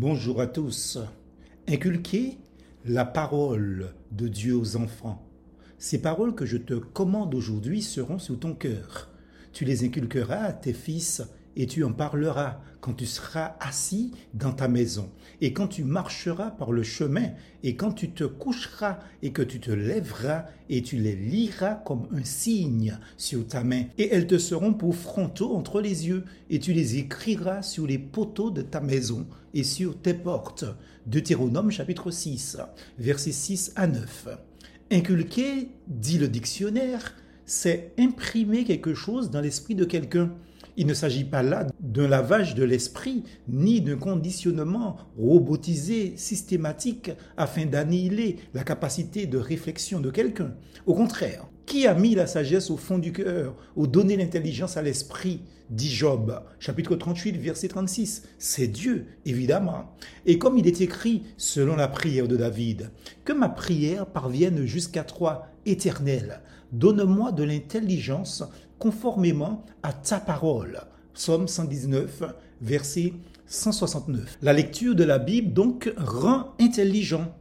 Bonjour à tous. Inculquer la parole de Dieu aux enfants. Ces paroles que je te commande aujourd'hui seront sous ton cœur. Tu les inculqueras à tes fils et tu en parleras quand tu seras assis dans ta maison, et quand tu marcheras par le chemin, et quand tu te coucheras, et que tu te lèveras, et tu les liras comme un signe sur ta main, et elles te seront pour frontaux entre les yeux, et tu les écriras sur les poteaux de ta maison et sur tes portes. Deutéronome chapitre 6, versets 6 à 9. Inculquer, dit le dictionnaire, c'est imprimer quelque chose dans l'esprit de quelqu'un. Il ne s'agit pas là d'un lavage de l'esprit, ni d'un conditionnement robotisé, systématique, afin d'annihiler la capacité de réflexion de quelqu'un. Au contraire, qui a mis la sagesse au fond du cœur, ou donné l'intelligence à l'esprit dit Job, chapitre 38, verset 36. C'est Dieu, évidemment. Et comme il est écrit, selon la prière de David, que ma prière parvienne jusqu'à toi, éternel. Donne-moi de l'intelligence conformément à ta parole. Psaume 119, verset 169. La lecture de la Bible donc rend intelligent.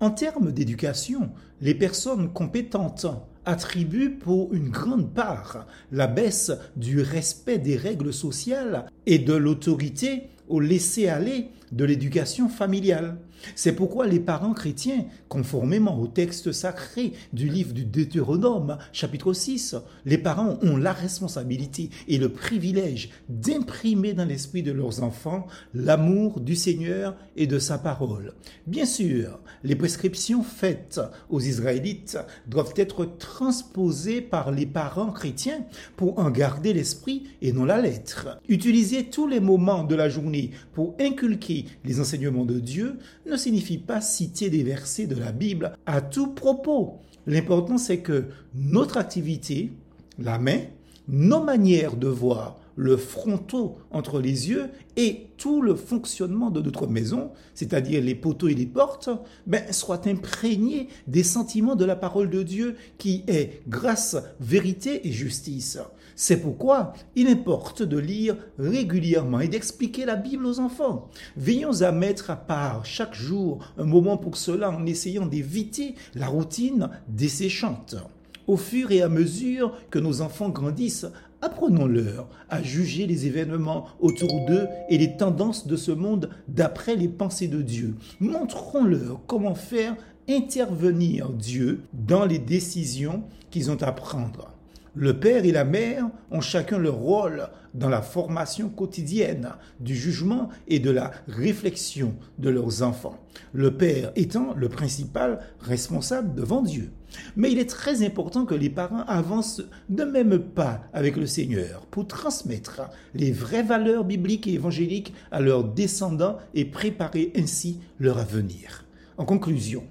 En termes d'éducation, les personnes compétentes attribuent pour une grande part la baisse du respect des règles sociales et de l'autorité au laisser-aller de l'éducation familiale. C'est pourquoi les parents chrétiens, conformément au texte sacré du livre du Deutéronome, chapitre 6, les parents ont la responsabilité et le privilège d'imprimer dans l'esprit de leurs enfants l'amour du Seigneur et de sa parole. Bien sûr, les prescriptions faites aux Israélites doivent être transposées par les parents chrétiens pour en garder l'esprit et non la lettre. Tous les moments de la journée pour inculquer les enseignements de Dieu ne signifie pas citer des versets de la Bible à tout propos. L'important c'est que notre activité, la main, nos manières de voir, le fronton entre les yeux et tout le fonctionnement de notre maison, c'est-à-dire les poteaux et les portes, ben, soient imprégnés des sentiments de la parole de Dieu qui est grâce, vérité et justice. C'est pourquoi il importe de lire régulièrement et d'expliquer la Bible aux enfants. Veillons à mettre à part chaque jour un moment pour cela en essayant d'éviter la routine desséchante. Au fur et à mesure que nos enfants grandissent, apprenons-leur à juger les événements autour d'eux et les tendances de ce monde d'après les pensées de Dieu. Montrons-leur comment faire intervenir Dieu dans les décisions qu'ils ont à prendre. Le père et la mère ont chacun leur rôle dans la formation quotidienne du jugement et de la réflexion de leurs enfants, le père étant le principal responsable devant Dieu. Mais il est très important que les parents avancent de même pas avec le Seigneur pour transmettre les vraies valeurs bibliques et évangéliques à leurs descendants et préparer ainsi leur avenir. En conclusion,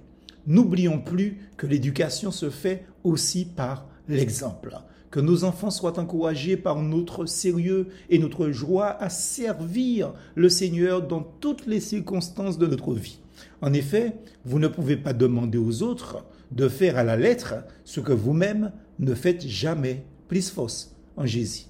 n'oublions plus que l'éducation se fait aussi par l'exemple. Que nos enfants soient encouragés par notre sérieux et notre joie à servir le Seigneur dans toutes les circonstances de notre vie. En effet, vous ne pouvez pas demander aux autres de faire à la lettre ce que vous-même ne faites jamais. Plus fausse en Jésus.